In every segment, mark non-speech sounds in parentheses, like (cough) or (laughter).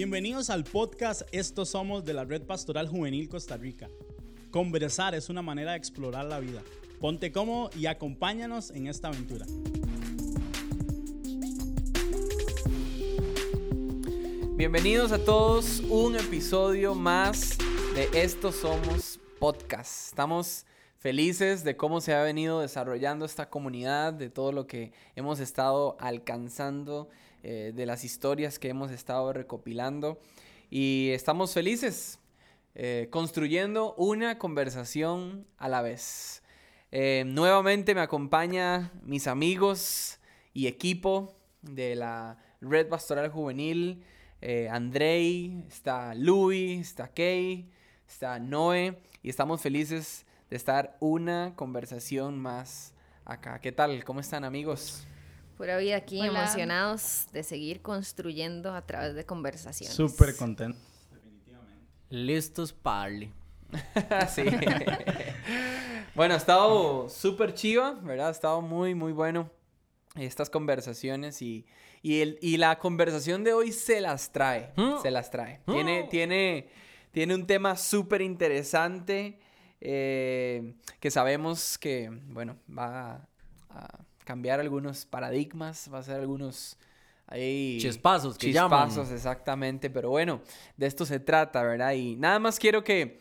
Bienvenidos al podcast Estos Somos de la Red Pastoral Juvenil Costa Rica. Conversar es una manera de explorar la vida. Ponte cómodo y acompáñanos en esta aventura. Bienvenidos a todos, un episodio más de Estos Somos Podcast. Estamos felices de cómo se ha venido desarrollando esta comunidad, de todo lo que hemos estado alcanzando, eh, de las historias que hemos estado recopilando. Y estamos felices eh, construyendo una conversación a la vez. Eh, nuevamente me acompaña mis amigos y equipo de la Red Pastoral Juvenil. Andrei, está Louis, está Kay, está Noé y estamos felices de estar una conversación más acá. ¿Qué tal? ¿Cómo están amigos? Pura vida aquí, emocionados de seguir construyendo a través de conversaciones. Súper contentos, definitivamente. Listos parli. (laughs) sí. bueno, ha estado súper chiva, ¿verdad? Ha estado muy, muy bueno estas conversaciones y, y, el, y la conversación de hoy se las trae, ¿Mm? se las trae. Tiene, ¿Mm? tiene, tiene un tema súper interesante eh, que sabemos que, bueno, va a, cambiar algunos paradigmas, va a ser algunos... Ahí, chispazos, que chispazos, exactamente, pero bueno, de esto se trata, ¿verdad? Y nada más quiero que,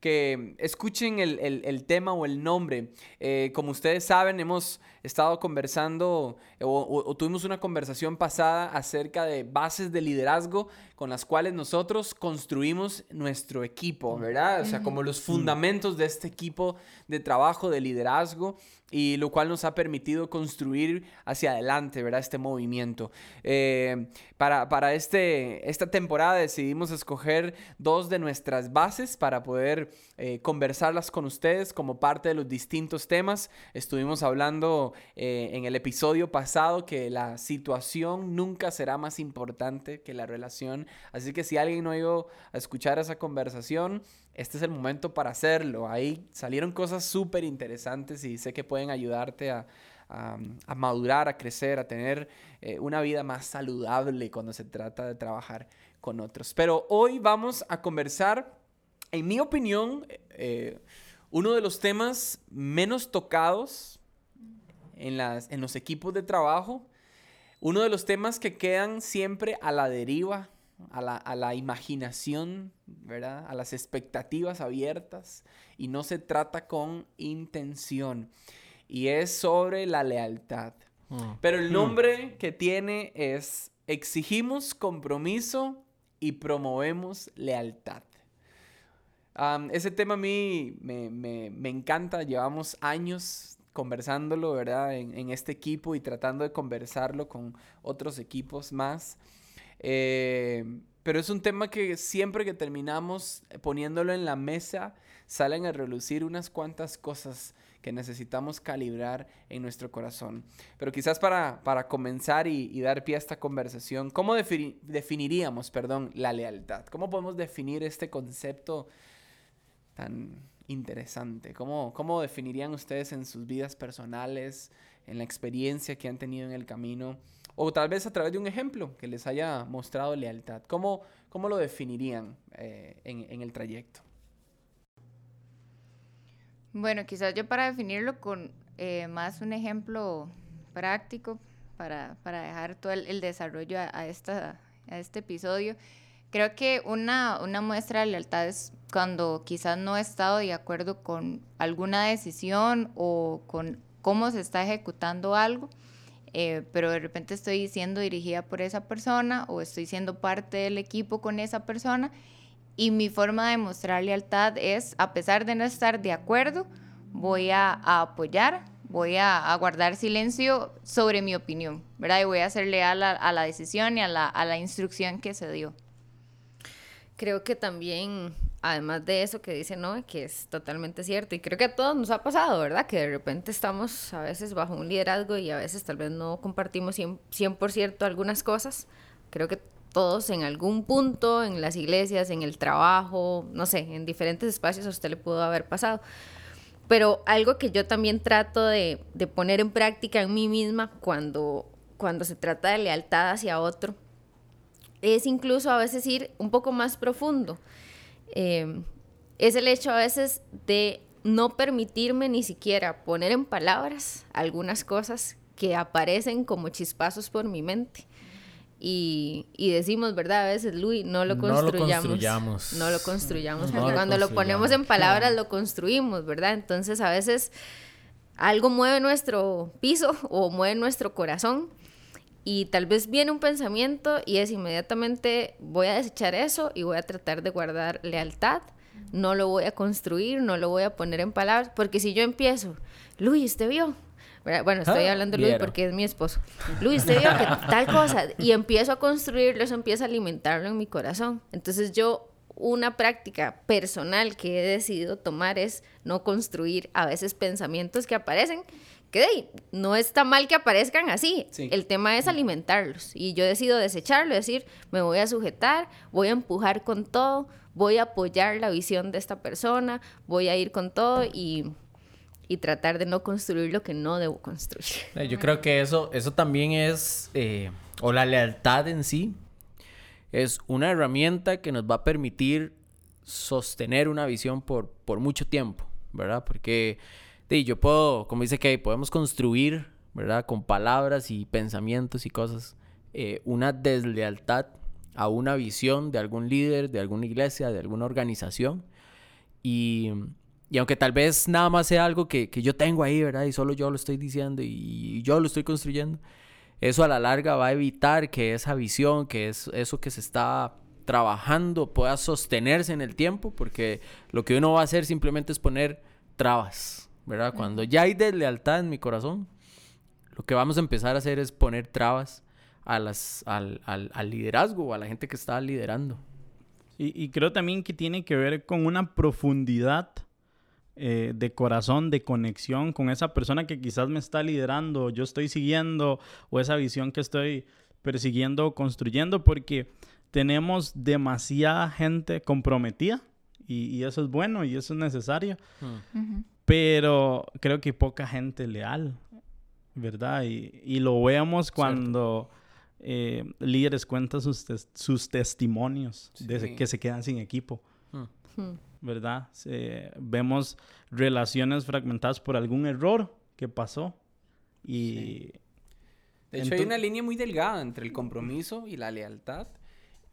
que escuchen el, tema o el nombre. Eh, como ustedes saben, hemos estado conversando o, tuvimos una conversación pasada acerca de bases de liderazgo con las cuales nosotros construimos nuestro equipo, ¿verdad? O sea, como los fundamentos de este equipo de trabajo, de liderazgo y lo cual nos ha permitido construir hacia adelante, ¿verdad? Este movimiento. Eh, para para este, esta temporada decidimos escoger dos de nuestras bases para poder eh, conversarlas con ustedes como parte de los distintos temas. Estuvimos hablando eh, en el episodio pasado que la situación nunca será más importante que la relación. Así que si alguien no ha ido a escuchar esa conversación, este es el momento para hacerlo. Ahí salieron cosas súper interesantes y sé que pueden ayudarte a, madurar, a crecer, a tener eh, una vida más saludable cuando se trata de trabajar con otros. Pero hoy vamos a conversar, en mi opinión, eh, uno de los temas menos tocados en, las, en los equipos de trabajo, uno de los temas que quedan siempre a la deriva, a la, a la, imaginación, ¿verdad? A las expectativas abiertas y no se trata con intención. Y es sobre la lealtad. Mm. Pero el mm. nombre que tiene es Exigimos compromiso y promovemos lealtad. ese tema a mí me, me, me encanta, llevamos años conversándolo, ¿verdad? En, este equipo y tratando de conversarlo con otros equipos más. Eh, pero es un tema que siempre que terminamos poniéndolo en la mesa, salen a relucir unas cuantas cosas que necesitamos calibrar en nuestro corazón. Pero quizás para, para comenzar y, dar pie a esta conversación, ¿cómo definiríamos, perdón, la lealtad? ¿Cómo podemos definir este concepto tan interesante. ¿Cómo, ¿Cómo definirían ustedes en sus vidas personales, en la experiencia que han tenido en el camino, o tal vez a través de un ejemplo que les haya mostrado lealtad? ¿Cómo, cómo lo definirían eh, en, el trayecto? Bueno, quizás yo para definirlo con eh, más un ejemplo práctico para, para dejar todo el, desarrollo a, a, esta, a este episodio. Creo que una, una muestra de lealtad es cuando quizás no he estado de acuerdo con alguna decisión o con cómo se está ejecutando algo, eh, pero de repente estoy siendo dirigida por esa persona o estoy siendo parte del equipo con esa persona y mi forma de mostrar lealtad es, a pesar de no estar de acuerdo, voy a, apoyar, voy a, guardar silencio sobre mi opinión, ¿verdad? Y voy a ser leal a, la decisión y a la, a la instrucción que se dio. Creo que también además de eso que dice no, que es totalmente cierto, y creo que a todos nos ha pasado, ¿verdad? Que de repente estamos a veces bajo un liderazgo y a veces tal vez no compartimos 100%, 100 algunas cosas. Creo que todos en algún punto, en las iglesias, en el trabajo, no sé, en diferentes espacios a usted le pudo haber pasado. Pero algo que yo también trato de, de poner en práctica en mí misma cuando, cuando se trata de lealtad hacia otro es incluso a veces ir un poco más profundo. Eh, es el hecho a veces de no permitirme ni siquiera poner en palabras algunas cosas que aparecen como chispazos por mi mente. Y, y decimos, ¿verdad? A veces, Luis, no lo construyamos. No lo construyamos. porque cuando lo ponemos en palabras lo construimos, ¿verdad? Entonces a veces algo mueve nuestro piso o mueve nuestro corazón y tal vez viene un pensamiento y es inmediatamente voy a desechar eso y voy a tratar de guardar lealtad, no lo voy a construir, no lo voy a poner en palabras, porque si yo empiezo, Luis, ¿usted vio? Bueno, estoy ah, hablando de Luis porque es mi esposo. Luis, ¿usted vio que tal cosa? Y empiezo a construirlo, eso empieza a alimentarlo en mi corazón. Entonces yo una práctica personal que he decidido tomar es no construir a veces pensamientos que aparecen, que no está mal que aparezcan así. El tema es alimentarlos. Y yo decido desecharlo, decir, me voy a sujetar, voy a empujar con todo, voy a apoyar la visión de esta persona, voy a ir con todo y, tratar de no construir lo que no debo construir. Yo creo que eso, eso también es, eh, o la lealtad en sí, es una herramienta que nos va a permitir sostener una visión por, por mucho tiempo, ¿verdad? Porque yo puedo, como dice Kay, podemos construir, ¿verdad? Con palabras y pensamientos y cosas, eh, una deslealtad a una visión de algún líder, de alguna iglesia, de alguna organización. Y, y aunque tal vez nada más sea algo que, que, yo tengo ahí, ¿verdad? Y solo yo lo estoy diciendo y, y yo lo estoy construyendo eso a la larga va a evitar que esa visión, que es eso que se está trabajando pueda sostenerse en el tiempo, porque lo que uno va a hacer simplemente es poner trabas, ¿verdad? Cuando ya hay deslealtad en mi corazón, lo que vamos a empezar a hacer es poner trabas a las, al, al, al liderazgo, a la gente que está liderando. Y, y creo también que tiene que ver con una profundidad eh, de corazón, de conexión con esa persona que quizás me está liderando, yo estoy siguiendo, o esa visión que estoy persiguiendo, construyendo, porque tenemos demasiada gente comprometida y, eso es bueno y eso es necesario, mm. Pero creo que poca gente leal, ¿verdad? Y, lo vemos cuando... Eh, líderes cuentan sus, sus testimonios de que se quedan sin equipo. Mm. Hmm. ¿verdad? vemos relaciones fragmentadas por algún error que pasó. Y... De hecho, hay una línea muy delgada entre el compromiso y la lealtad,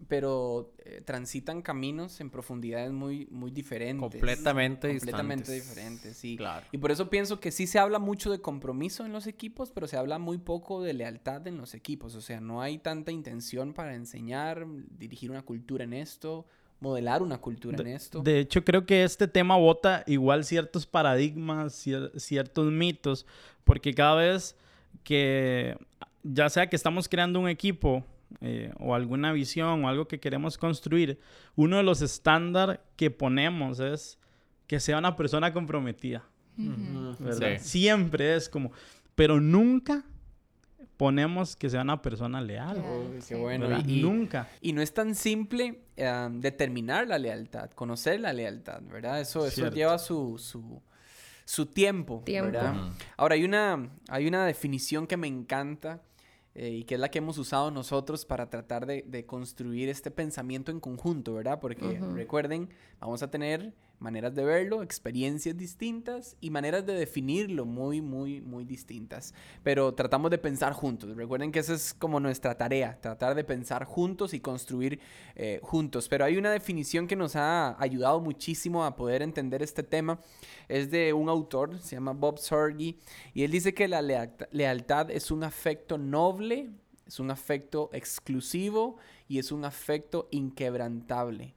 pero eh, transitan caminos en profundidades muy, muy diferentes. Completamente, completamente diferentes. sí. Claro. Y por eso pienso que sí se habla mucho de compromiso en los equipos, pero se habla muy poco de lealtad en los equipos. O sea, no hay tanta intención para enseñar, dirigir una cultura en esto modelar una cultura en esto. De hecho, creo que este tema bota igual ciertos paradigmas, ciertos mitos, porque cada vez que, ya sea que estamos creando un equipo eh, o alguna visión o algo que queremos construir, uno de los estándares que ponemos es que sea una persona comprometida. Siempre es como, pero nunca ponemos que sea una persona leal. qué bueno. Y, nunca. Y no es tan simple determinar la lealtad, conocer la lealtad, ¿verdad? Eso, eso lleva su, su, su tiempo, ¿verdad? Ahora, hay una, hay una definición que me encanta eh, y que es la que hemos usado nosotros para tratar de, de construir este pensamiento en conjunto, ¿verdad? Porque recuerden, vamos a tener maneras de verlo, experiencias distintas y maneras de definirlo muy, muy, muy distintas. Pero tratamos de pensar juntos. Recuerden que esa es como nuestra tarea, tratar de pensar juntos y construir eh, juntos. Pero hay una definición que nos ha ayudado muchísimo a poder entender este tema. Es de un autor, se llama Bob Sorgi, y él dice que la lealtad es un afecto noble, es un afecto exclusivo y es un afecto inquebrantable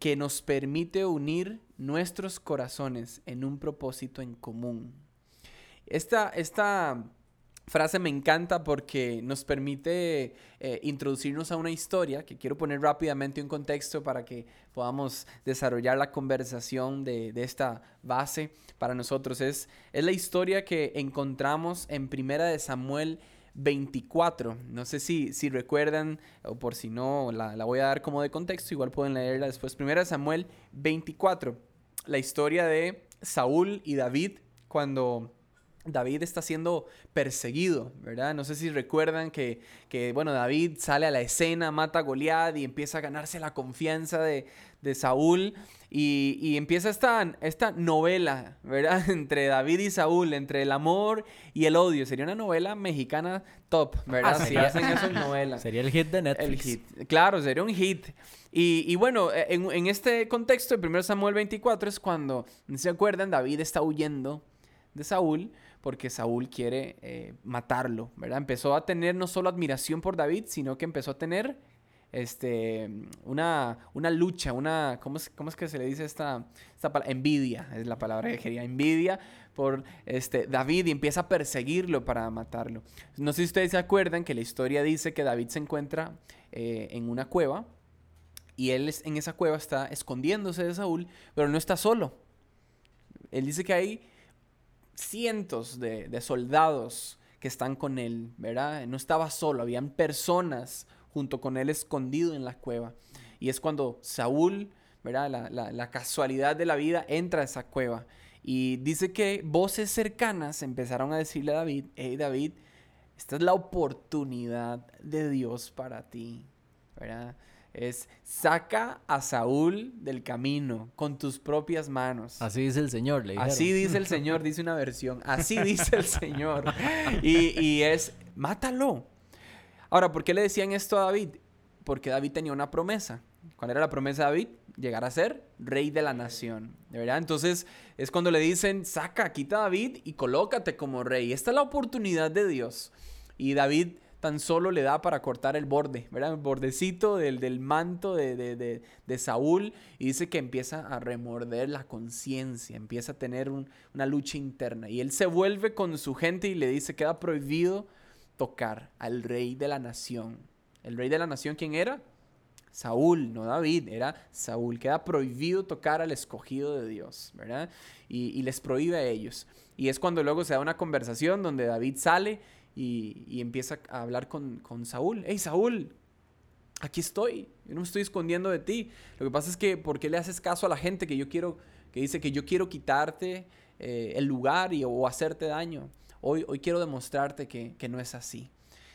que nos permite unir nuestros corazones en un propósito en común. Esta, esta frase me encanta porque nos permite eh, introducirnos a una historia que quiero poner rápidamente en contexto para que podamos desarrollar la conversación de, de, esta base para nosotros. Es, es la historia que encontramos en Primera de Samuel 24. No sé si, si recuerdan, o por si no, la, voy a dar como de contexto, igual pueden leerla después. Primera Samuel 24, la historia de Saúl y David cuando David está siendo perseguido, ¿verdad? No sé si recuerdan que, que, bueno, David sale a la escena, mata a Goliat y empieza a ganarse la confianza de, de Saúl. Y, y, empieza esta, esta novela, ¿verdad? (laughs) Entre David y Saúl, entre el amor y el odio. Sería una novela mexicana top, ¿verdad? Ah, si sería- hacen eso en novela. Sería el hit de El Netflix. hit. Claro, sería un hit. Y, y bueno, eh, en, en este contexto, el 1 Samuel 24 es cuando, ¿no ¿se acuerdan? David está huyendo de Saúl porque Saúl quiere eh, matarlo, ¿verdad? Empezó a tener no solo admiración por David, sino que empezó a tener este, una, una lucha, una, ¿cómo es, cómo es que se le dice esta, esta palabra? Envidia, es la palabra que quería, envidia por este, David y empieza a perseguirlo para matarlo. No sé si ustedes se acuerdan que la historia dice que David se encuentra eh, en una cueva y él en esa cueva está escondiéndose de Saúl, pero no está solo. Él dice que hay cientos de, de soldados que están con él, ¿verdad? No estaba solo, habían personas junto con él escondido en la cueva. Y es cuando Saúl, ¿verdad? La, la- la casualidad de la vida entra a esa cueva. Y dice que voces cercanas empezaron a decirle a David, hey David, esta es la oportunidad de Dios para ti, ¿verdad? Es saca a Saúl del camino con tus propias manos. Así dice el señor, le dijeron. Así dice el Señor, dice una versión. Así dice el Señor. Y, y es, mátalo. Ahora, ¿por qué le decían esto a David? Porque David tenía una promesa. ¿Cuál era la promesa de David? Llegar a ser rey de la nación. ¿De verdad? Entonces es cuando le dicen, saca, quita a David y colócate como rey. Esta es la oportunidad de Dios. Y David tan solo le da para cortar el borde, ¿verdad? El bordecito del, del manto de, de- de- de Saúl y dice que empieza a remorder la conciencia, empieza a tener un- una lucha interna. Y él se vuelve con su gente y le dice, queda prohibido tocar al rey de la nación. ¿El rey de la nación quién era? Saúl, no David, era Saúl. Queda prohibido tocar al escogido de Dios, ¿verdad? Y, les prohíbe a ellos. Y es cuando luego se da una conversación donde David sale y, empieza a hablar con, con Saúl. Hey, Saúl, aquí estoy. Yo no me estoy escondiendo de ti. Lo que pasa es que, ¿por qué le haces caso a la gente que yo quiero, que dice que yo quiero quitarte eh, el lugar y, o hacerte daño? Hoy, hoy quiero demostrarte que, que no es así.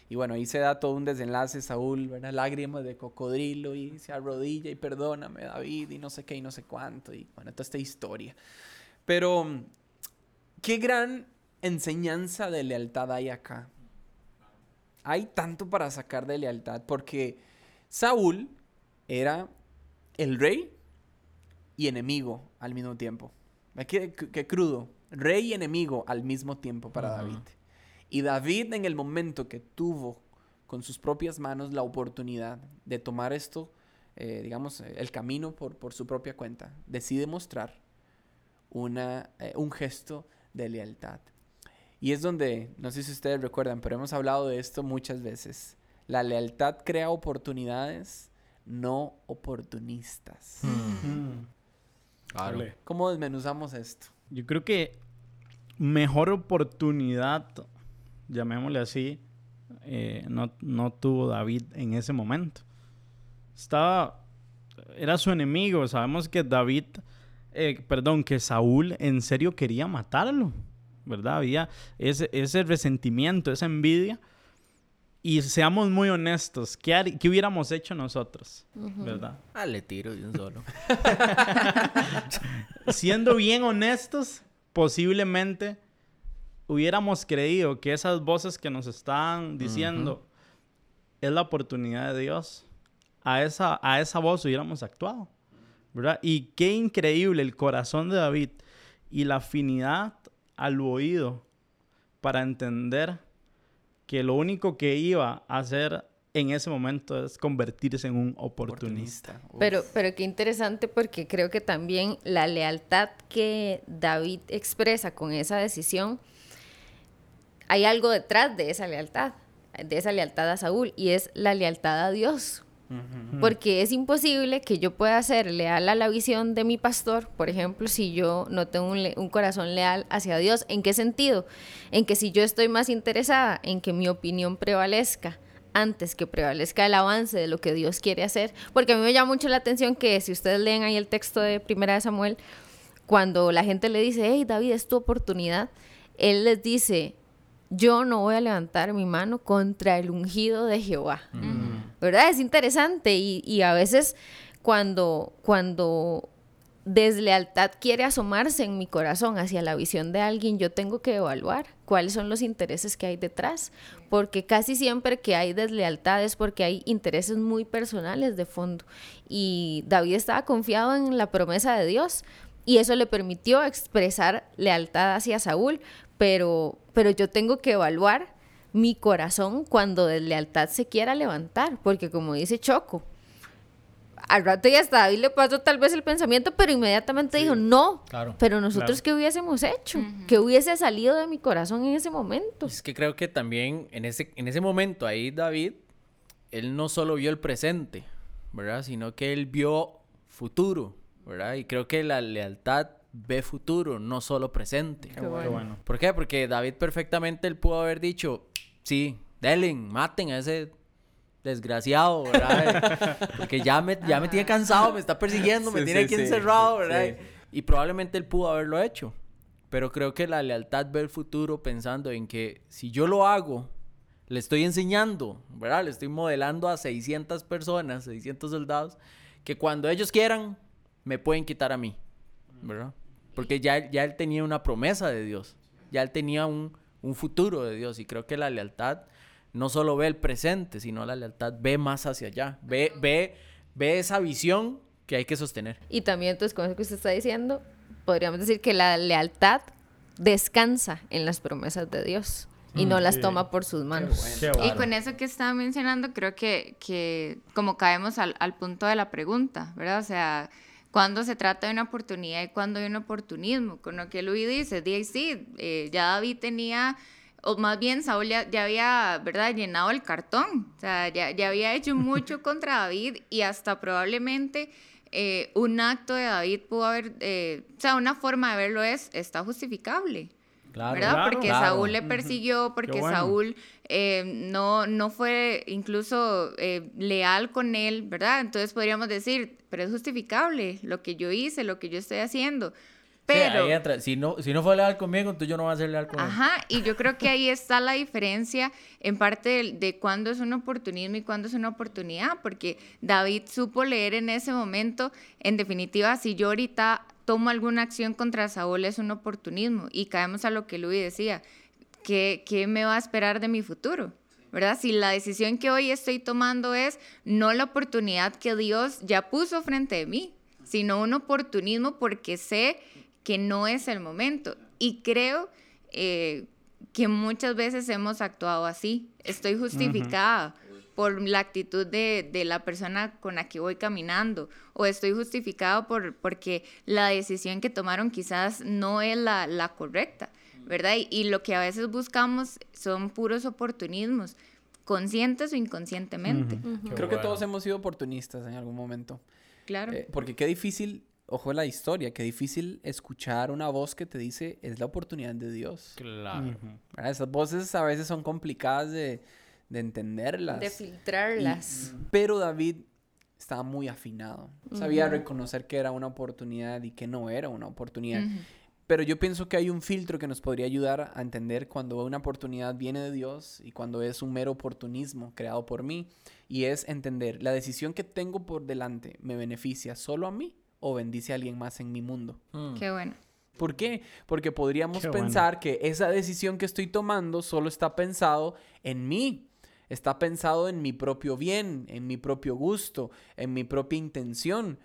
Y bueno, ahí se da todo un desenlace, Saúl, ¿verdad? Lágrimas de cocodrilo y se arrodilla y perdóname, David, y no sé qué y no sé cuánto. Y bueno, toda esta historia. Pero, qué gran enseñanza de lealtad hay acá. Hay tanto para sacar de lealtad, porque Saúl era el rey y enemigo al mismo tiempo. Qué- qué crudo. Rey y enemigo al mismo tiempo para. David. Y David en el momento que tuvo con sus propias manos la oportunidad de tomar esto, eh, digamos, eh, el camino por, por su propia cuenta, decide mostrar una, eh, un gesto de lealtad. Y es donde, no sé si ustedes recuerdan, pero hemos hablado de esto muchas veces. La lealtad crea oportunidades, no oportunistas. Mm. Claro. Ole. ¿Cómo desmenuzamos esto? Yo creo que mejor oportunidad, llamémosle así, eh, no, no tuvo David en ese momento. Estaba, era su enemigo. Sabemos que David, eh, perdón, que Saúl en serio quería matarlo, ¿verdad? Había ese, ese resentimiento, esa envidia. Y seamos muy honestos, ¿qué, har- qué hubiéramos hecho nosotros? ¿Verdad? Ah, le tiro de un solo. (laughs) siendo bien honestos, posiblemente hubiéramos creído que esas voces que nos están diciendo es la oportunidad de Dios. A esa, a esa voz hubiéramos actuado. ¿Verdad? Y qué increíble el corazón de David y la afinidad al oído para entender que lo único que iba a hacer en ese momento es convertirse en un oportunista. Pero, pero qué interesante porque creo que también la lealtad que David expresa con esa decisión, hay algo detrás de esa lealtad, de esa lealtad a Saúl, y es la lealtad a Dios. Porque es imposible que yo pueda ser leal a la visión de mi pastor, por ejemplo, si yo no tengo un, le- un corazón leal hacia Dios. ¿En qué sentido? En que si yo estoy más interesada en que mi opinión prevalezca antes que prevalezca el avance de lo que Dios quiere hacer, porque a mí me llama mucho la atención que si ustedes leen ahí el texto de Primera de Samuel, cuando la gente le dice, hey David, es tu oportunidad, él les dice, yo no voy a levantar mi mano contra el ungido de Jehová. ¿Verdad? Es interesante y, y, a veces cuando, cuando deslealtad quiere asomarse en mi corazón hacia la visión de alguien, yo tengo que evaluar cuáles son los intereses que hay detrás, porque casi siempre que hay deslealtad es porque hay intereses muy personales de fondo. Y David estaba confiado en la promesa de Dios y eso le permitió expresar lealtad hacia Saúl, pero, pero yo tengo que evaluar mi corazón cuando deslealtad se quiera levantar, porque como dice Choco, al rato ya hasta David le pasó tal vez el pensamiento, pero inmediatamente dijo, no, Claro. pero nosotros qué hubiésemos hecho, qué hubiese salido de mi corazón en ese momento. Es que creo que también en ese, en ese momento ahí David, él no solo vio el presente, ¿verdad? Sino que él vio futuro, ¿verdad? Y creo que la lealtad ve futuro, no solo presente. Qué bueno. ¿Por qué? Porque David perfectamente él pudo haber dicho, sí, delen, maten a ese desgraciado, ¿verdad? (laughs) Porque ya me, ya me tiene cansado, me está persiguiendo, me Sí, tiene sí, aquí sí, encerrado, ¿verdad? Y probablemente él pudo haberlo hecho. Pero creo que la lealtad ve el futuro pensando en que si yo lo hago, le estoy enseñando, ¿verdad? Le estoy modelando a 600 personas, 600 soldados, que cuando ellos quieran, me pueden quitar a mí, ¿verdad? Porque ya, ya él tenía una promesa de Dios, ya él tenía un, un futuro de Dios y creo que la lealtad no solo ve el presente, sino la lealtad ve más hacia allá, ve, ve, ve esa visión que hay que sostener. Y también, entonces, con eso que usted está diciendo, podríamos decir que la lealtad descansa en las promesas de Dios y no las sí. toma por sus manos. Qué Y con eso que estaba mencionando, creo que, que como caemos al, al punto de la pregunta, ¿verdad? O sea, cuando se trata de una oportunidad y cuando hay un oportunismo, con lo que Luis dice, di, sí, eh, ya David tenía, o más bien Saúl ya, ya había, ¿verdad?, llenado el cartón, o sea, ya, ya había hecho mucho (laughs) contra David y hasta probablemente eh, un acto de David pudo haber, eh, o sea, una forma de verlo es, está justificable. Claro, ¿verdad? Claro. porque Claro. Saúl le persiguió, porque bueno. Saúl eh, no, no fue incluso eh, leal con él, ¿verdad? Entonces podríamos decir, pero es justificable lo que yo hice, lo que yo estoy haciendo. Sí, Pero, ahí entra. Si, no, si no fue leal conmigo, entonces yo no voy a ser leal con él. ajá, y yo creo que ahí está la diferencia en parte de, de cuándo es un oportunismo y cuándo es una oportunidad, porque David supo leer en ese momento, en definitiva, si yo ahorita tomo alguna acción contra Saúl es un oportunismo y caemos a lo que Luis decía, ¿qué, qué me va a esperar de mi futuro? ¿Verdad? Si la decisión que hoy estoy tomando es no la oportunidad que Dios ya puso frente de mí, sino un oportunismo porque sé que no es el momento. Y creo eh, que muchas veces hemos actuado así. Estoy justificada por la actitud de, de la persona con la que voy caminando o estoy justificado por, porque la decisión que tomaron quizás no es la, la correcta, ¿verdad? Y, y lo que a veces buscamos son puros oportunismos, conscientes o inconscientemente. Creo que todos hemos sido oportunistas en algún momento. Claro. Eh, porque qué difícil, ojo la historia, qué difícil escuchar una voz que te dice es la oportunidad de Dios. Claro. ¿verdad? Esas voces a veces son complicadas de, de entenderlas. De filtrarlas. Y- pero David estaba muy afinado. Sabía reconocer que era una oportunidad y que no era una oportunidad. Ujú. Pero yo pienso que hay un filtro que nos podría ayudar a entender cuando una oportunidad viene de Dios y cuando es un mero oportunismo creado por mí. Y es entender, la decisión que tengo por delante me beneficia solo a mí o bendice a alguien más en mi mundo. Mm. Qué bueno. ¿Por qué? Porque podríamos Qué bueno. pensar que esa decisión que estoy tomando solo está pensado en mí. Está pensado en mi propio bien, en mi propio gusto, en mi propia intención.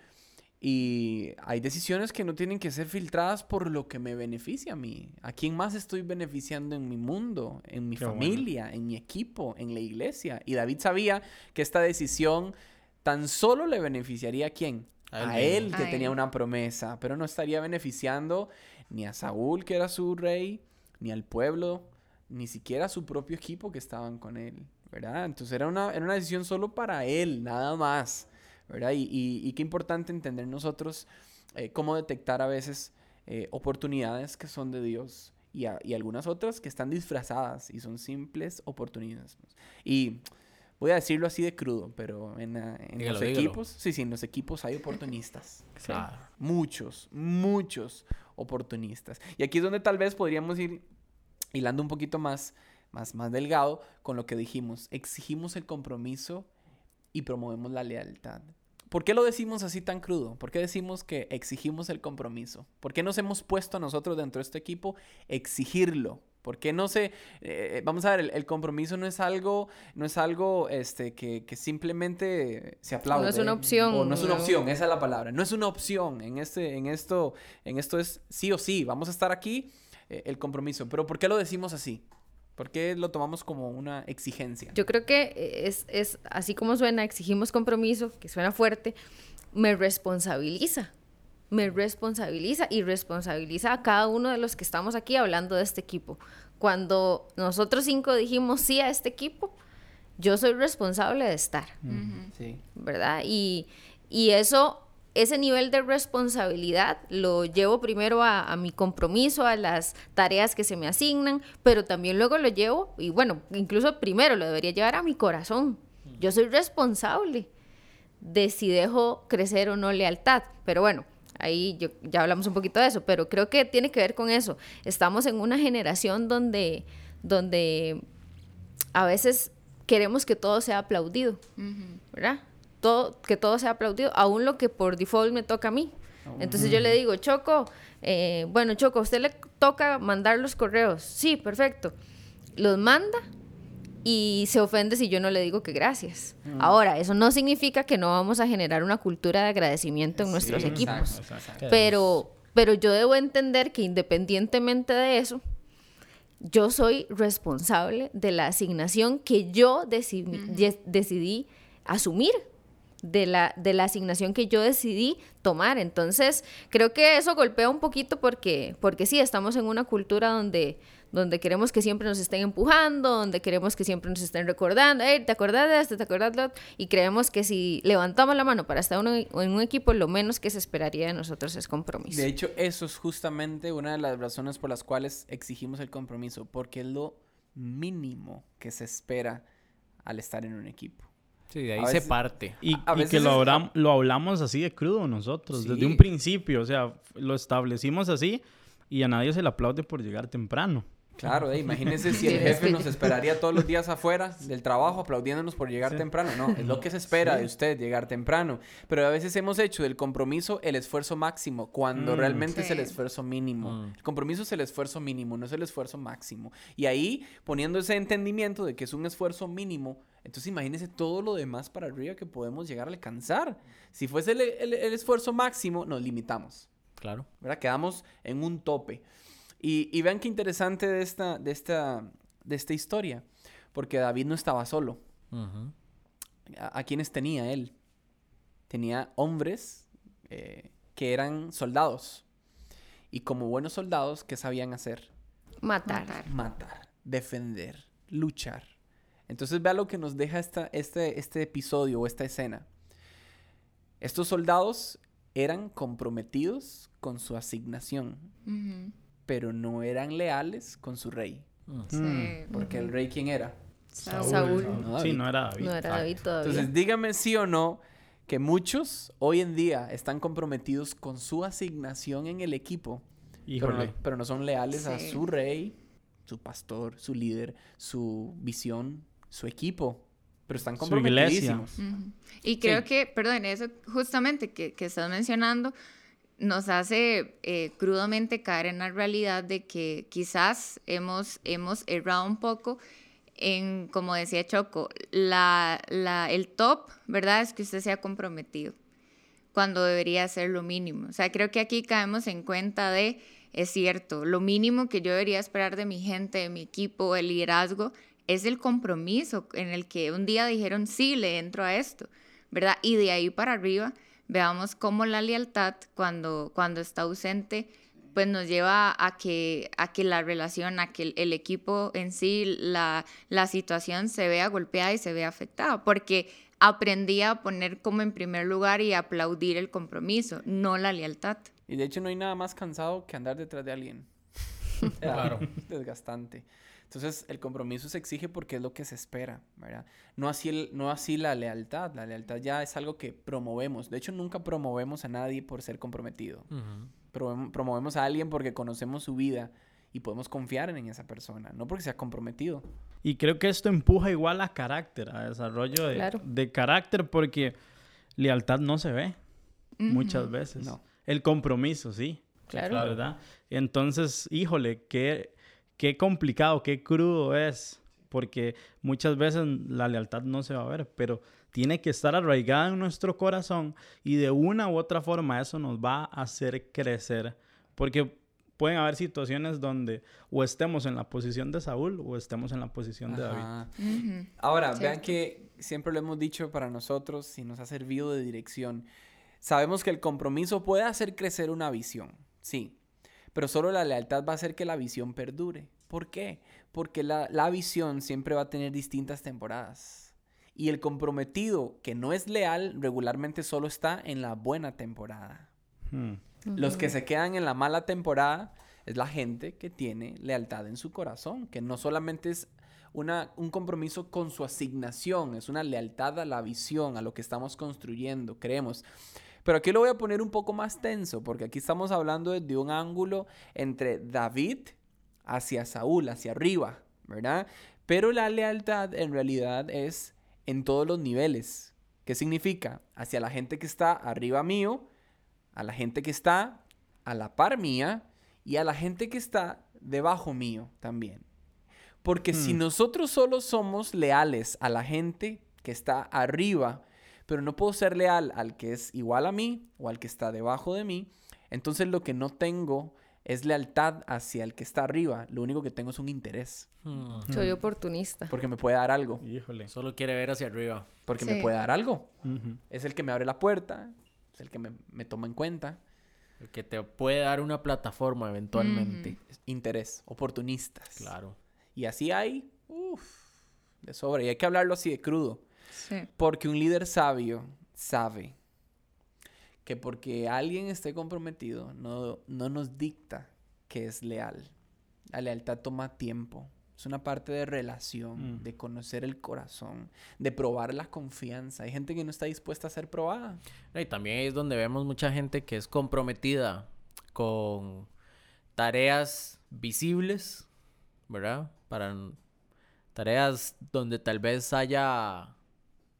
Y hay decisiones que no tienen que ser filtradas por lo que me beneficia a mí. ¿A quién más estoy beneficiando en mi mundo, en mi Qué bueno. familia, en mi equipo, en la iglesia? Y David sabía que esta decisión tan solo le beneficiaría a quién? A él A mismo. él, que A tenía él. una promesa, pero no estaría beneficiando ni a Saúl, que era su rey, ni al pueblo, ni siquiera a su propio equipo que estaban con él, ¿verdad? Entonces era una, era una decisión solo para él, nada más, ¿verdad? Y, y- y qué importante entender nosotros eh, cómo detectar a veces eh, oportunidades que son de Dios y, a- y algunas otras que están disfrazadas y son simples oportunidades. Y voy a decirlo así de crudo, pero en, ah, en Dígalo, los dígalo. equipos, sí, sí, en los equipos hay oportunistas. (laughs) Claro. Muchos, muchos oportunistas. Y aquí es donde tal vez podríamos ir hilando un poquito más, más, más delgado con lo que dijimos, exigimos el compromiso y promovemos la lealtad. ¿Por qué lo decimos así tan crudo? ¿Por qué decimos que exigimos el compromiso? ¿Por qué nos hemos puesto a nosotros dentro de este equipo exigirlo? ¿Por qué no se... eh, vamos a ver, el, el compromiso no es algo, no es algo este, que, que simplemente se aplaude. No es una opción, O no es una opción, esa es la palabra. No es una opción. En, este, en, esto, en esto es sí o sí. Vamos a estar aquí, eh, el compromiso. Pero ¿por qué lo decimos así? ¿Por qué lo tomamos como una exigencia? Yo creo que es, es así como suena, exigimos compromiso, que suena fuerte, me responsabiliza. Me responsabiliza y responsabiliza a cada uno de los que estamos aquí hablando de este equipo. Cuando nosotros cinco dijimos sí a este equipo, yo soy responsable de estar. Sí. ¿verdad? Y, y eso, ese nivel de responsabilidad lo llevo primero a, a mi compromiso, a las tareas que se me asignan, pero también luego lo llevo, y bueno, incluso primero lo debería llevar a mi corazón. Yo soy responsable de si dejo crecer o no lealtad, pero bueno. Ahí yo, ya hablamos un poquito de eso, pero creo que tiene que ver con eso. Estamos en una generación donde, donde a veces queremos que todo sea aplaudido, ¿verdad? Todo, que todo sea aplaudido, aún lo que por default me toca a mí. Entonces yo le digo, Choco, eh, bueno, Choco, a usted le toca mandar los correos. Sí, perfecto. Los manda y se ofende si yo no le digo que gracias. Ahora, eso no significa que no vamos a generar una cultura de agradecimiento en nuestros equipos. exacto, exacto. Pero, pero yo debo entender que independientemente de eso, yo soy responsable de la asignación que yo de- decidí asumir, de la, de la asignación que yo decidí tomar. Entonces, creo que eso golpea un poquito porque, porque sí, estamos en una cultura donde, donde queremos que siempre nos estén empujando, donde queremos que siempre nos estén recordando, "Ey, ¿te acordás de esto? ¿Te acordás de lo otro?" Y creemos que si levantamos la mano para estar uno- en un equipo, lo menos que se esperaría de nosotros es compromiso. De hecho, eso es justamente una de las razones por las cuales exigimos el compromiso, porque es lo mínimo que se espera al estar en un equipo. Sí, de ahí A se veces- parte. Y, A y veces que lo, es- hablam- lo hablamos así de crudo nosotros, desde Sí. un principio. O sea, lo establecimos así y a nadie se le aplaude por llegar temprano. Claro, eh, imagínense si el jefe nos esperaría todos los días afuera (laughs) del trabajo aplaudiéndonos por llegar temprano. No, es lo que se espera de usted, llegar temprano. Pero a veces hemos hecho del compromiso el esfuerzo máximo, cuando Mm. realmente es el esfuerzo mínimo. Mm. El compromiso es el esfuerzo mínimo, no es el esfuerzo máximo. Y ahí, poniendo ese entendimiento de que es un esfuerzo mínimo, entonces imagínense todo lo demás para arriba que podemos llegar a alcanzar. Si fuese el, el- el esfuerzo máximo, nos limitamos. Claro. ¿verdad? Quedamos en un tope. Y, y vean qué interesante de esta, de, esta, de esta historia, porque David no estaba solo. ¿A, a quiénes tenía él? Tenía hombres eh, que eran soldados. Y como buenos soldados, ¿qué sabían hacer? Matar. Matar. Matar, defender, luchar. Entonces vea lo que nos deja esta, este, este episodio o esta escena. Estos soldados eran comprometidos con su asignación, Ujú. Pero no eran leales con su rey. Sí. Mm. Porque el rey, ¿quién era? Saúl. Saúl. No, Sí, no era David. No era David todavía. Entonces, dígame sí o no que muchos hoy en día están comprometidos con su asignación en el equipo, pero no, Híjole. pero no son leales a Sí. su rey, su pastor, su líder, su visión, su equipo, pero están Su iglesia. comprometidísimos. Ujú. Y creo que, perdón, eso justamente que, que estás mencionando nos hace eh, crudamente caer en la realidad de que quizás hemos, hemos errado un poco en, como decía Choco, la, la, el top, ¿verdad? Es que usted sea comprometido cuando debería ser lo mínimo. O sea, creo que aquí caemos en cuenta de, es cierto, lo mínimo que yo debería esperar de mi gente, de mi equipo, el liderazgo, es el compromiso en el que un día dijeron, sí, le entro a esto, ¿verdad? Y de ahí para arriba, veamos cómo la lealtad, cuando, cuando está ausente, pues nos lleva a que, a que la relación, a que el, el equipo en sí, la, la situación se vea golpeada y se vea afectada, porque aprendí a poner como en primer lugar y aplaudir el compromiso, no la lealtad. Y de hecho no hay nada más cansado que andar detrás de alguien. Claro. (laughs) Desgastante. Entonces el compromiso se exige porque es lo que se espera, ¿verdad? No así, el- no así la lealtad. La lealtad ya es algo que promovemos. De hecho nunca promovemos a nadie por ser comprometido. Ujú. Promovem- promovemos a alguien porque conocemos su vida y podemos confiar en esa persona, no porque sea comprometido. Y creo que esto empuja igual a carácter, a desarrollo de, Claro. de carácter, porque lealtad no se ve muchas veces. No. El compromiso, sí. Claro. La verdad. Entonces, híjole, qué, qué complicado, qué crudo es, porque muchas veces la lealtad no se va a ver, pero tiene que estar arraigada en nuestro corazón y de una u otra forma eso nos va a hacer crecer, porque pueden haber situaciones donde o estemos en la posición de Saúl o estemos en la posición de David. Ahora, vean Cierto. que siempre lo hemos dicho para nosotros y nos ha servido de dirección. Sabemos que el compromiso puede hacer crecer una visión, sí, pero solo la lealtad va a hacer que la visión perdure. ¿Por qué? Porque la, la visión siempre va a tener distintas temporadas. Y el comprometido que no es leal regularmente solo está en la buena temporada. Hmm. Los que se quedan en la mala temporada es la gente que tiene lealtad en su corazón, que no solamente es una, un compromiso con su asignación, es una lealtad a la visión, a lo que estamos construyendo, creemos. Pero aquí lo voy a poner un poco más tenso, porque aquí estamos hablando desde un ángulo entre David hacia Saúl, hacia arriba, ¿verdad? Pero la lealtad en realidad es en todos los niveles. ¿Qué significa? Hacia la gente que está arriba mío, a la gente que está a la par mía y a la gente que está debajo mío también. Porque si Hmm. nosotros solo somos leales a la gente que está arriba, pero no puedo ser leal al que es igual a mí o al que está debajo de mí, entonces lo que no tengo es lealtad hacia el que está arriba. Lo único que tengo es un interés, Hmm. Soy oportunista. porque me puede dar algo, Híjole. Solo quiere ver hacia arriba. porque me puede dar algo. Es el que me abre la puerta, es el que me, me toma en cuenta. El que te puede dar una plataforma eventualmente. Interés, oportunistas. Claro. Y así hay, uff, de sobra. Y hay que hablarlo así de crudo. Sí. Porque un líder sabio sabe que porque alguien esté comprometido no, no nos dicta que es leal. La lealtad toma tiempo. Es una parte de relación, Mm. de conocer el corazón, de probar la confianza. Hay gente que no está dispuesta a ser probada. Y también es donde vemos mucha gente que es comprometida con tareas visibles, ¿verdad? Para tareas donde tal vez haya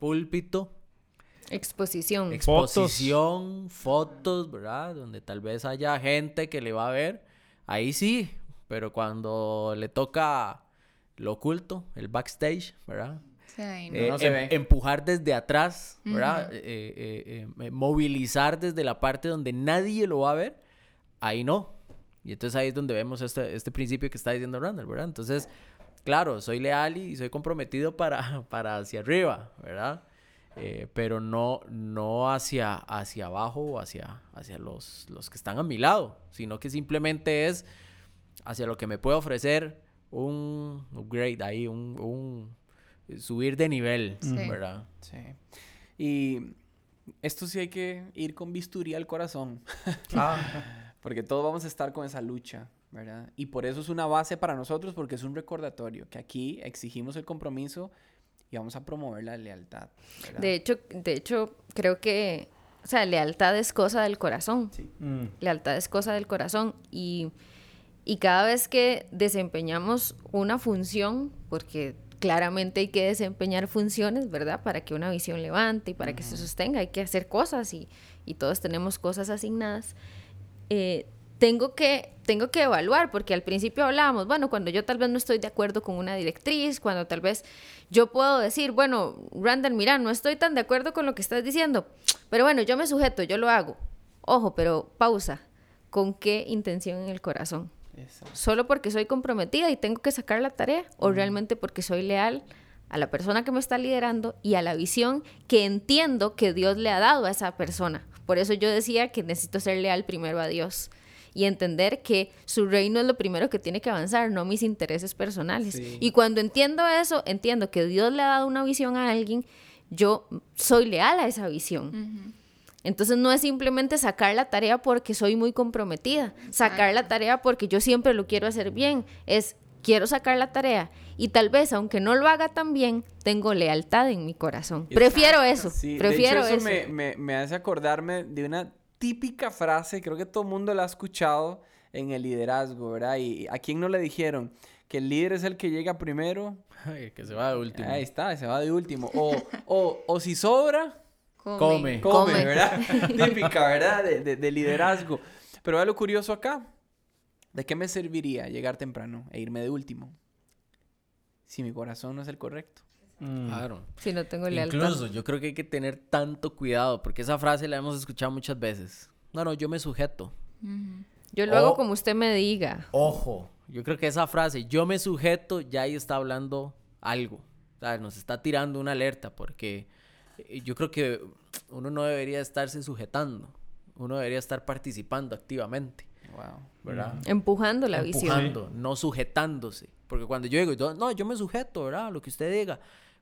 púlpito, Exposición. exposición, fotos, ¿verdad? Donde tal vez haya gente que le va a ver. Ahí sí, pero cuando le toca lo oculto, el backstage, ¿verdad? Sí, ahí no. Eh, no se em- ve. empujar desde atrás, ¿verdad? Eh, eh, eh, eh, movilizar desde la parte donde nadie lo va a ver, ahí no. Y entonces ahí es donde vemos este, este principio que está diciendo Randall, ¿verdad? Entonces, claro, soy leal y soy comprometido para, (laughs) para hacia arriba, ¿verdad? Eh, pero no, no hacia, hacia abajo o hacia, hacia los, los que están a mi lado, sino que simplemente es hacia lo que me puede ofrecer un upgrade ahí, un, un subir de nivel, Sí. ¿verdad? Sí. Y esto sí hay que ir con bisturí al corazón. (laughs) Porque todos vamos a estar con esa lucha, ¿verdad? Y por eso es una base para nosotros, porque es un recordatorio que aquí exigimos el compromiso y vamos a promover la lealtad. ¿verdad? De hecho, de hecho, creo que, o sea, lealtad es cosa del corazón. Mm. Lealtad es cosa del corazón y, y cada vez que desempeñamos una función, porque claramente hay que desempeñar funciones, ¿verdad? Para que una visión levante y para que se sostenga, hay que hacer cosas y, y todos tenemos cosas asignadas. Eh, tengo que, tengo que evaluar, porque al principio hablábamos, bueno, cuando yo tal vez no estoy de acuerdo con una directriz, cuando tal vez yo puedo decir, bueno, Randall, mira, no estoy tan de acuerdo con lo que estás diciendo, pero bueno, yo me sujeto, yo lo hago. Ojo, pero pausa. ¿Con qué intención en el corazón? ¿Solo porque soy comprometida y tengo que sacar la tarea? ¿O realmente porque soy leal a la persona que me está liderando y a la visión que entiendo que Dios le ha dado a esa persona? Por eso yo decía que necesito ser leal primero a Dios y entender que su reino es lo primero que tiene que avanzar, no mis intereses personales. Sí. Y cuando entiendo eso, entiendo que Dios le ha dado una visión a alguien, yo soy leal a esa visión. Entonces no es simplemente sacar la tarea porque soy muy comprometida, sacar la tarea porque yo siempre lo quiero hacer bien, es quiero sacar la tarea y tal vez aunque no lo haga tan bien, tengo lealtad en mi corazón. Prefiero eso, Sí, prefiero de hecho, eso, eso. Me, me, me hace acordarme de una típica frase, creo que todo el mundo la ha escuchado, en el liderazgo, ¿verdad? Y a quién no le dijeron que el líder es el que llega primero, Ay, que se va de último. ahí está, se va de último. O, o, o si sobra, Come. come, Come. ¿verdad? (laughs) Típica, ¿verdad? De, de- de liderazgo. Pero vea lo curioso acá. ¿De qué me serviría llegar temprano e irme de último? Si mi corazón no es el correcto. Mm. Claro. Si no tengo lealtad. Incluso yo creo que hay que tener tanto cuidado, porque esa frase la hemos escuchado muchas veces. No, no, yo me sujeto. Yo lo hago O- como usted me diga. Ojo, yo creo que esa frase, yo me sujeto, ya ahí está hablando algo. O sea, nos está tirando una alerta, porque eh, yo creo que uno no debería estarse sujetando. Uno debería estar participando activamente, Wow. ¿verdad? Empujando la visión. Empujando, no sujetándose. Porque cuando yo digo, yo- no, yo me sujeto, ¿verdad? Lo que usted diga.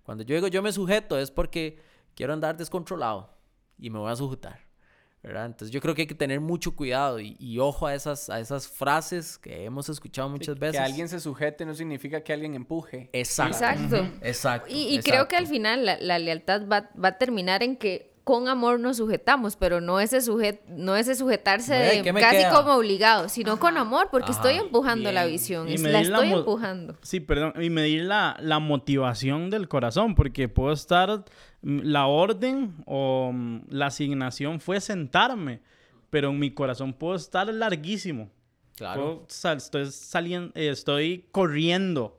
Cuando yo digo yo me sujeto es porque quiero andar descontrolado y me voy a sujetar, ¿verdad? Entonces yo creo que hay que tener mucho cuidado y, y ojo a esas, a esas frases que hemos escuchado muchas veces. Que alguien se sujete no significa que alguien empuje. Exacto. Exacto. Exacto. Y, y creo que al final la, la lealtad va, va a terminar en que con amor nos sujetamos, pero no ese, sujet, no ese sujetarse de ¿qué me casi queda? como obligado, sino con amor, porque estoy Ajá, empujando la visión, Y la estoy empujando. Sí, perdón. Y medir la, la motivación del corazón, porque puedo estar, mm, la orden o mm, la asignación fue sentarme, pero en mi corazón puedo estar larguísimo. Claro, Puedo sal- estoy saliendo, eh, estoy corriendo.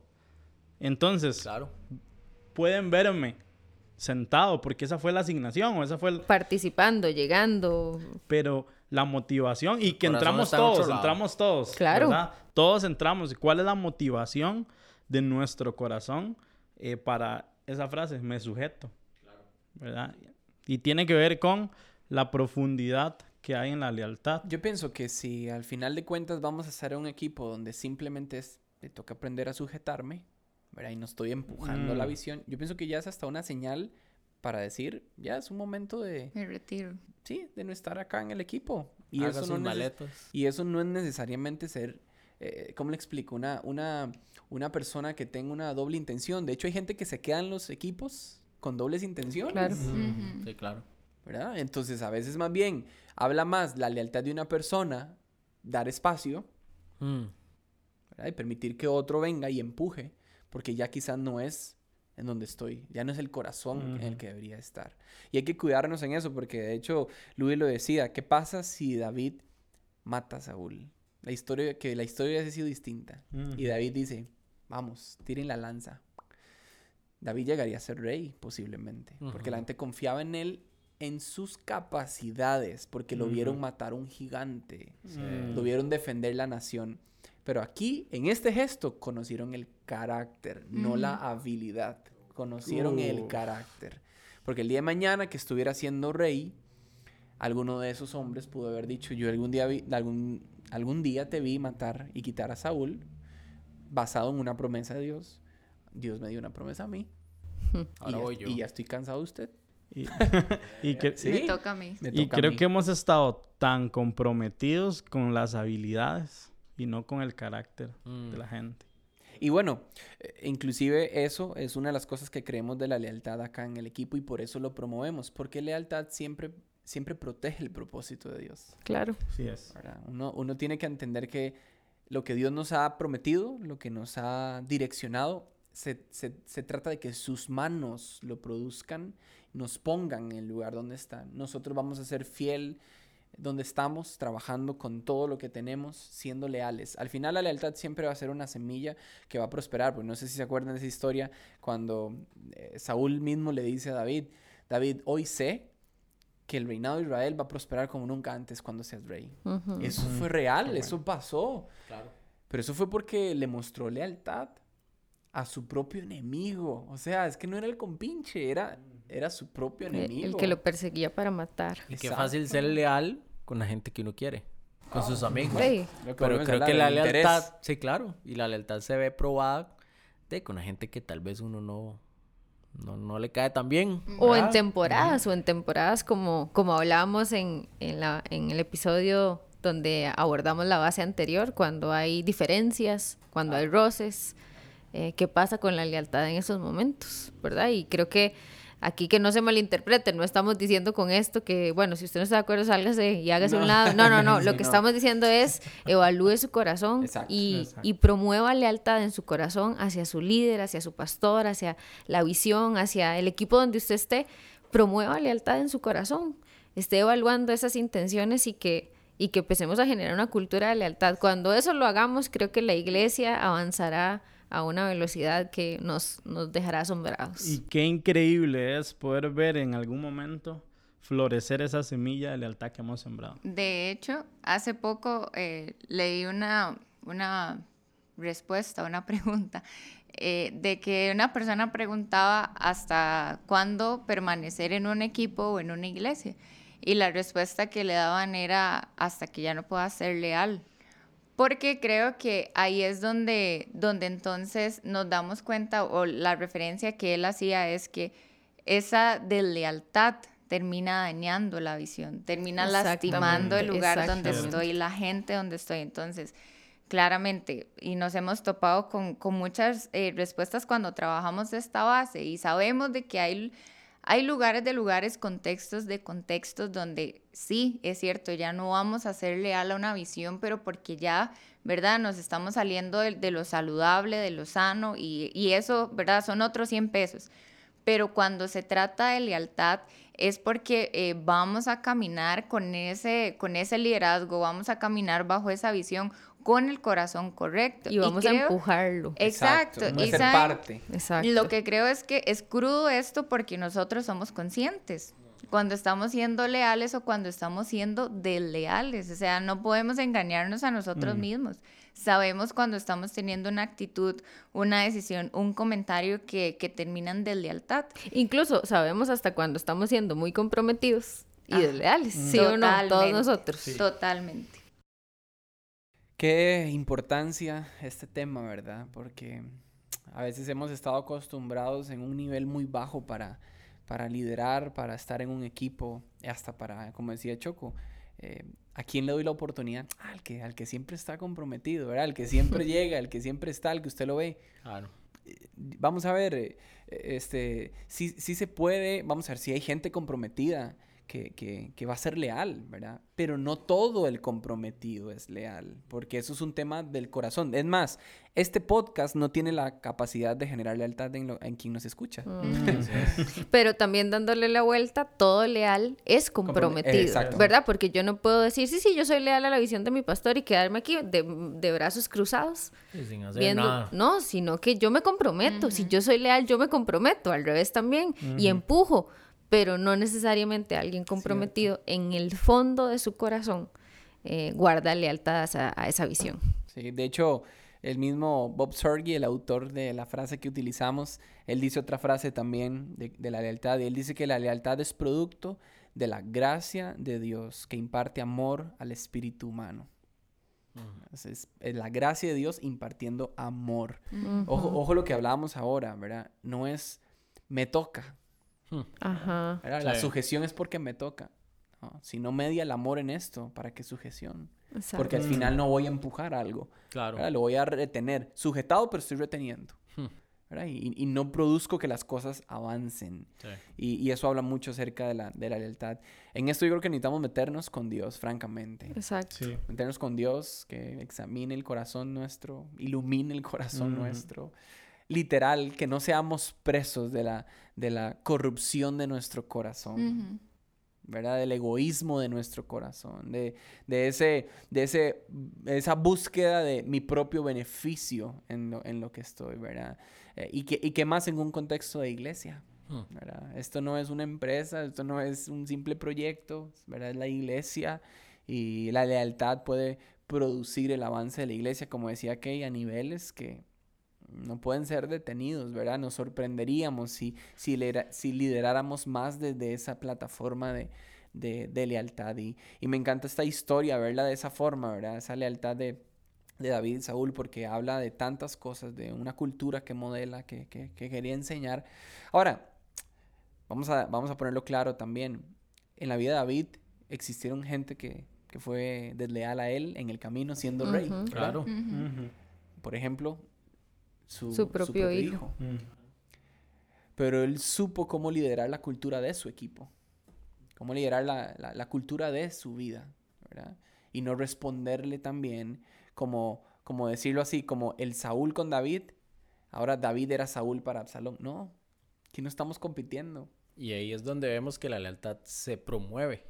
Entonces, claro. pueden verme sentado, porque esa fue la asignación o esa fue el... Participando, llegando. pero la motivación y que entramos todos, entramos todos. Claro. ¿verdad? Todos entramos. ¿Y cuál es la motivación de nuestro corazón eh, para esa frase? Me sujeto. ¿Verdad? Y tiene que ver con la profundidad que hay en la lealtad. Yo pienso que si al final de cuentas vamos a en un equipo donde simplemente es, me toca aprender a sujetarme, ¿verdad? Y no estoy empujando la Mm. visión, yo pienso que ya es hasta una señal para decir, ya es un momento de, Me retiro. sí, de no estar acá en el equipo. Y, Haga eso sus no, y eso no es necesariamente ser, eh, ¿cómo le explico? Una, una, una persona que tenga una doble intención. De hecho, hay gente que se queda en los equipos con dobles intenciones. Claro. Sí, claro. ¿verdad? Entonces, a veces más bien habla más la lealtad de una persona, dar espacio, Mm, ¿verdad? Y permitir que otro venga y empuje, porque ya quizás no es en donde estoy, ya no es el corazón en el que debería estar. Y hay que cuidarnos en eso, porque de hecho, Luis lo decía, ¿qué pasa si David mata a Saúl? La historia, que la historia hubiese sido distinta. Y David dice, vamos, tiren la lanza. David llegaría a ser rey, posiblemente, porque la gente confiaba en él en sus capacidades, porque lo vieron matar a un gigante, lo vieron defender la nación. Pero aquí, en este gesto, conocieron el carácter, no la habilidad. Conocieron el carácter. Porque el día de mañana que estuviera siendo rey, alguno de esos hombres pudo haber dicho, yo algún día, vi- algún, algún día te vi matar y quitar a Saúl, basado en una promesa de Dios. Dios me dio una promesa a mí. (laughs) Ahora y, ya, voy yo. y ya estoy cansado de usted. Y, (laughs) y que- Sí. Me toca a mí. Me y toca a creo mí. que hemos estado tan comprometidos con las habilidades y no con el carácter Mm. de la gente. Y bueno, eh, inclusive eso es una de las cosas que creemos de la lealtad acá en el equipo y por eso lo promovemos, porque lealtad siempre, siempre protege el propósito de Dios. Claro. Sí es. Uno, uno tiene que entender que lo que Dios nos ha prometido, lo que nos ha direccionado, se, se- se trata de que sus manos lo produzcan, nos pongan en el lugar donde están. Nosotros vamos a ser fiel donde estamos, trabajando con todo lo que tenemos, siendo leales. Al final la lealtad siempre va a ser una semilla que va a prosperar, porque no sé si se acuerdan de esa historia cuando eh, Saúl mismo le dice a David, David, hoy sé que el reinado de Israel va a prosperar como nunca antes cuando seas rey. Ujú. Eso fue real, eso pasó. Pero eso fue porque le mostró lealtad a su propio enemigo. O sea, es que no era el compinche, era, era su propio enemigo. El que lo perseguía para matar. Y qué fácil ser leal con la gente que uno quiere, con sus amigos. Sí. Pero creo que la interés. lealtad, sí, claro, y la lealtad se ve probada de con la gente que tal vez uno no, no, no le cae tan bien. O en temporadas, o en temporadas como, como hablábamos en, en, la, en el episodio donde abordamos la base anterior, cuando hay diferencias, cuando hay roces, eh, qué pasa con la lealtad en esos momentos, ¿verdad? Y creo que Aquí que no se malinterprete, no estamos diciendo con esto que, bueno, si usted no está de acuerdo, sálgase y hágase a un lado. No, no, no. (laughs) Lo que No. estamos diciendo es evalúe su corazón Exacto. y, Exacto. y promueva lealtad en su corazón hacia su líder, hacia su pastor, hacia la visión, hacia el equipo donde usted esté. Promueva lealtad en su corazón. Esté evaluando esas intenciones y que, y que empecemos a generar una cultura de lealtad. Cuando eso lo hagamos, creo que la iglesia avanzará a una velocidad que nos, nos dejará asombrados. Y qué increíble es poder ver en algún momento florecer esa semilla de lealtad que hemos sembrado. De hecho, hace poco eh, leí una, una respuesta, una (laughs) pregunta, eh, de que una persona preguntaba hasta cuándo permanecer en un equipo o en una iglesia. Y la respuesta que le daban era hasta que ya no pueda ser leal. Porque creo que ahí es donde, donde entonces nos damos cuenta, o la referencia que él hacía es que esa deslealtad termina dañando la visión, termina lastimando el lugar donde estoy, la gente donde estoy. Entonces, claramente, y nos hemos topado con, con muchas eh, respuestas cuando trabajamos de esta base y sabemos de que hay, hay lugares de lugares, contextos de contextos donde sí, es cierto, ya no vamos a ser leal a una visión, pero porque ya, ¿verdad? Nos estamos saliendo de, lo saludable, de lo sano y, y eso, ¿verdad? Son otros 100 pesos. Pero cuando se trata de lealtad es porque eh, vamos a caminar con ese, con ese liderazgo, vamos a caminar bajo esa visión con el corazón correcto. y vamos a creo- empujarlo. Exacto. No y saben- parte. Exacto. lo que creo es que es crudo esto porque nosotros somos conscientes cuando estamos siendo leales o cuando estamos siendo desleales. O sea, no podemos engañarnos a nosotros mismos. Sabemos cuando estamos teniendo una actitud, una decisión, un comentario que, que terminan deslealtad. Incluso sabemos hasta cuando estamos siendo muy comprometidos y Ah, desleales, ¿sí o no? Todos nosotros. Totalmente. Qué importancia este tema, ¿verdad? Porque a veces hemos estado acostumbrados en un nivel muy bajo para, para liderar, para estar en un equipo, hasta para, como decía Choco, eh, ¿a quién le doy la oportunidad? Ah, al, que, al que siempre está comprometido, ¿verdad? Al que siempre (laughs) llega, al que siempre está, al que usted lo ve. Claro. Vamos a ver, eh, este, sí, sí se puede, vamos a ver, si hay gente comprometida que, que, que va a ser leal, ¿verdad? Pero no todo el comprometido es leal, porque eso es un tema del corazón. Es más, este podcast no tiene la capacidad de generar lealtad en, lo- en quien nos escucha. (laughs) Pero también dándole la vuelta, todo leal es comprometido, exacto. ¿verdad? Porque yo no puedo decir, sí, sí, yo soy leal a la visión de mi pastor y quedarme aquí de, de brazos cruzados. Y sin hacer viendo, nada. no, sino que yo me comprometo. Si yo soy leal, yo me comprometo, al revés también, y empujo, pero no necesariamente alguien comprometido en el fondo de su corazón eh, guarda lealtad a esa, a esa visión. Sí, de hecho, el mismo Bob Sorge, el autor de la frase que utilizamos, él dice otra frase también de, de la lealtad, y él dice que la lealtad es producto de la gracia de Dios que imparte amor al espíritu humano. Entonces, es la gracia de Dios impartiendo amor. Ojo, ojo lo que hablábamos ahora, ¿verdad? No es me toca, Ajá. ¿verdad? La Sí. sujeción es porque me toca. ¿no? Si no media el amor en esto, ¿para qué sujeción? exacto. Porque al final no voy a empujar algo. Claro. ¿verdad? Lo voy a retener. Sujetado, pero estoy reteniendo. Hmm. Y, y no produzco que las cosas avancen. Sí. Y, y eso habla mucho acerca de la, de la lealtad. En esto yo creo que necesitamos meternos con Dios, francamente. Exacto. Sí. Meternos con Dios, que examine el corazón nuestro, ilumine el corazón Ujú. nuestro. Literal, que no seamos presos de la, de la corrupción de nuestro corazón. ¿verdad? Del egoísmo de nuestro corazón, de, de, ese, de ese, esa búsqueda de mi propio beneficio en lo, en lo que estoy, ¿verdad? Eh, y, que, y que más en un contexto de iglesia, Hmm. ¿verdad? Esto no es una empresa, esto no es un simple proyecto, ¿verdad? Es la iglesia y la lealtad puede producir el avance de la iglesia, como decía Kay, a niveles que no pueden ser detenidos, ¿verdad? Nos sorprenderíamos si, si, lidera- si lideráramos más desde esa plataforma de, de, de lealtad. Y, y me encanta esta historia, verla de esa forma, ¿verdad? Esa lealtad de, de David y Saúl, porque habla de tantas cosas, de una cultura que modela, que, que, que quería enseñar. Ahora, vamos a, vamos a ponerlo claro también. En la vida de David existieron gente que, que fue desleal a él en el camino siendo rey. Claro. Por ejemplo, su, Su propio hijo. Mm. pero él supo cómo liderar la cultura de su equipo, cómo liderar la, la, la cultura de su vida, ¿verdad? Y no responderle también como, como decirlo así, como el Saúl con David, ahora David era Saúl para Absalón. No, aquí no estamos compitiendo. Y ahí es donde vemos que la lealtad se promueve,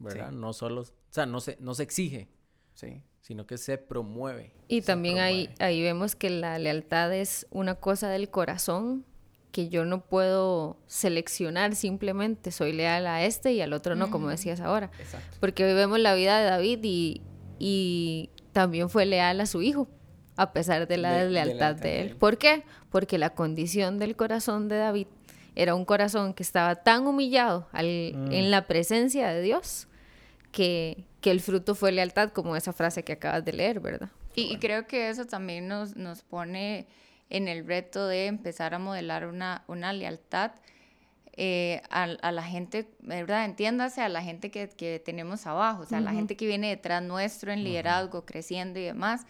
¿verdad? No solo, o sea, no se, no se exige, Sí. Sino que se promueve. Y se también ahí, promueve. ahí vemos que la lealtad es una cosa del corazón que yo no puedo seleccionar simplemente soy leal a este y al otro no, como decías ahora. Exacto. Porque hoy vemos la vida de David y, y también fue leal a su hijo, a pesar de la De- de deslealtad lealtad de de él. ¿Por qué? Porque la condición del corazón de David era un corazón que estaba tan humillado al- Mm. en la presencia de Dios que, que el fruto fue lealtad, como esa frase que acabas de leer, ¿verdad? Y, y creo que eso también nos, nos pone en el reto de empezar a modelar una, una lealtad eh, a, a la gente, ¿verdad? Entiéndase, a la gente que, que tenemos abajo, o sea, a la gente que viene detrás nuestro en liderazgo, creciendo y demás,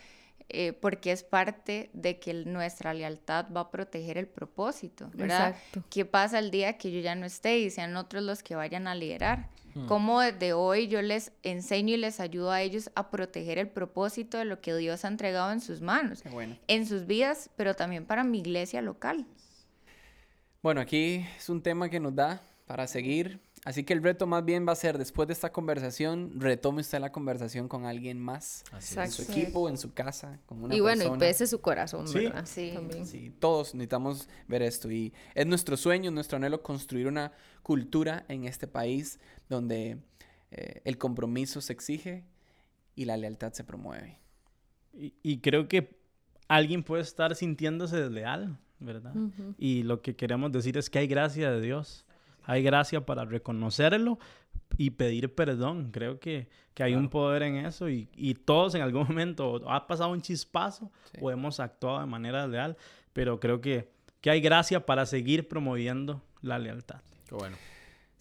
eh, porque es parte de que el- nuestra lealtad va a proteger el propósito, ¿verdad? Exacto. ¿Qué pasa el día que yo ya no esté y sean otros los que vayan a liderar? ¿Cómo desde hoy yo les enseño y les ayudo a ellos a proteger el propósito de lo que Dios ha entregado en sus manos, Qué bueno. en sus vidas, pero también para mi iglesia local? Bueno, aquí es un tema que nos da para seguir. Así que el reto más bien va a ser, después de esta conversación, retome usted la conversación con alguien más. Así En es. su equipo, en su casa, con una Y bueno, y persona. pese su corazón, Sí. ¿verdad? Sí. También. Sí, todos necesitamos ver esto y es nuestro sueño, nuestro anhelo construir una cultura en este país donde eh, el compromiso se exige y la lealtad se promueve. Y, y creo que alguien puede estar sintiéndose desleal, ¿verdad? Y lo que queremos decir es que hay gracia de Dios. Hay gracia para reconocerlo y pedir perdón. Creo que, que hay un poder en eso y, y todos en algún (laughs) momento ha pasado un chispazo Sí. o hemos actuado de manera leal, pero creo que, que hay gracia para seguir promoviendo la lealtad. Qué bueno.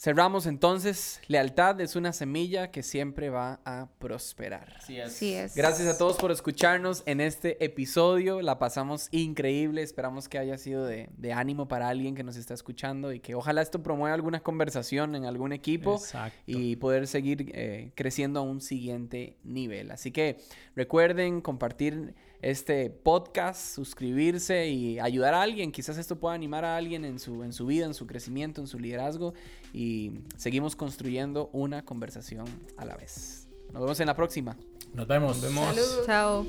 Cerramos entonces, lealtad es una semilla que siempre va a prosperar. Así es. Sí es. Gracias a todos por escucharnos en este episodio. La pasamos increíble. Esperamos que haya sido de, de ánimo para alguien que nos está escuchando y que ojalá esto promueva alguna conversación en algún equipo Exacto. y poder seguir eh, creciendo a un siguiente nivel. Así que recuerden compartir este podcast, suscribirse y ayudar a alguien. Quizás esto pueda animar a alguien en su, en su vida, en su crecimiento, en su liderazgo y seguimos construyendo una conversación a la vez. Nos vemos en la próxima. Nos vemos. Nos vemos. Chao.